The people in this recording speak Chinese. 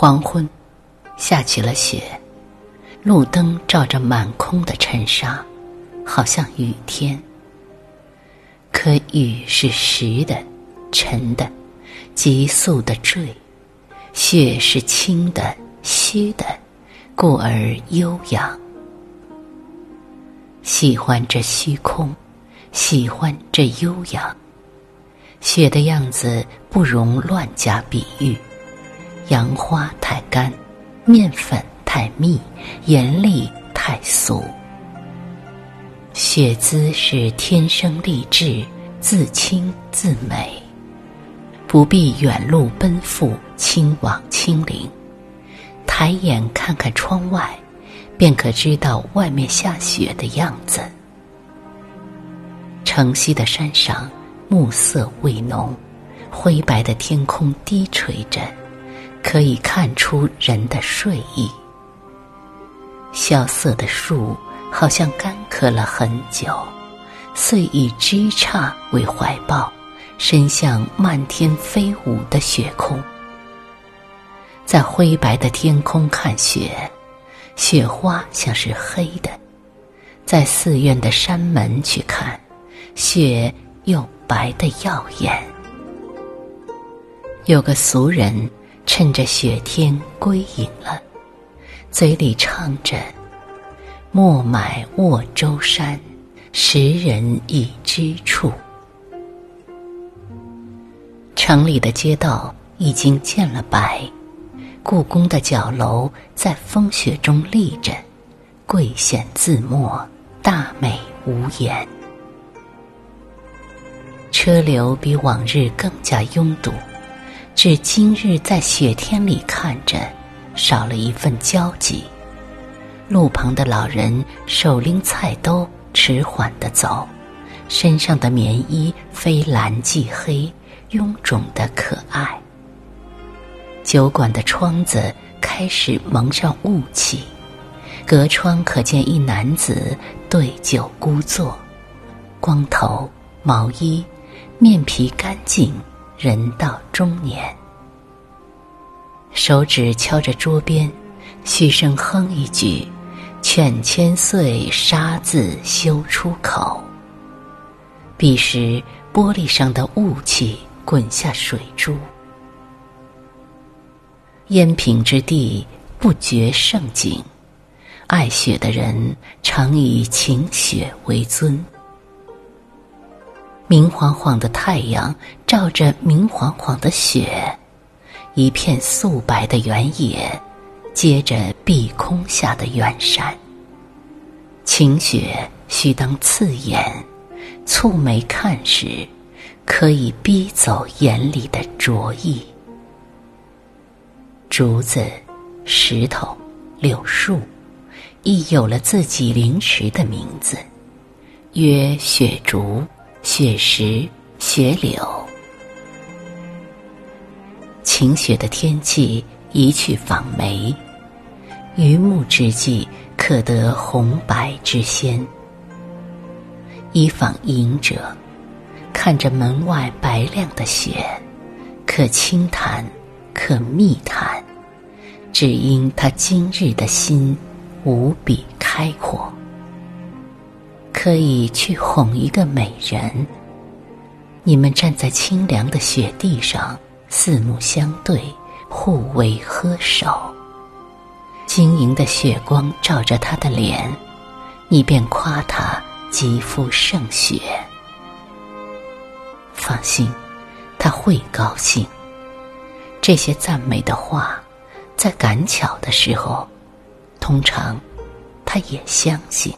黄昏，下起了雪，路灯照着满空的尘沙，好像雨天。可雨是实的、沉的、急速的坠，雪是轻的、虚的，故而悠扬。喜欢这虚空，喜欢这悠扬。雪的样子不容乱加比喻，杨花太干，面粉太密，盐粒太俗。雪姿是天生丽质，自清自美，不必远路奔赴，亲往亲临，抬眼看看窗外，便可知道外面下雪的样子。城西的山上。暮色未浓，灰白的天空低垂着，可以看出人的睡意。萧瑟的树好像干渴了很久，遂以枝杈为怀抱，伸向漫天飞舞的雪空。在灰白的天空看雪，雪花像是黑的；在寺院的山门去看，雪又。白的耀眼。有个俗人趁着雪天归隐了，嘴里唱着：“莫买沃州山，时人已知处。”城里的街道已经见了白，故宫的角楼在风雪中立着，贵显自墨，大美无言。车流比往日更加拥堵，至今日在雪天里看着，少了一份焦急。路旁的老人手拎菜兜，迟缓地走，身上的棉衣非蓝即黑，臃肿的可爱。酒馆的窗子开始蒙上雾气，隔窗可见一男子对酒孤坐，光头，毛衣。面皮干净，人到中年，手指敲着桌边，嘘声哼一句：“劝千岁杀字休出口。”彼时玻璃上的雾气滚下水珠，烟平之地不觉盛景，爱雪的人常以晴雪为尊。明晃晃的太阳照着明晃晃的雪，一片素白的原野，接着碧空下的远山。晴雪须当刺眼，蹙眉看时，可以逼走眼里的浊意。竹子、石头、柳树，亦有了自己临时的名字，曰雪竹。雪石、雪柳，晴雪的天气一去访梅。榆木之际，可得红白之鲜。一访隐者，看着门外白亮的雪，可轻谈，可密谈，只因他今日的心无比开阔。可以去哄一个美人。你们站在清凉的雪地上，四目相对，互为呵手。晶莹的雪光照着他的脸，你便夸他肌肤胜雪。放心，他会高兴。这些赞美的话，在赶巧的时候，通常他也相信。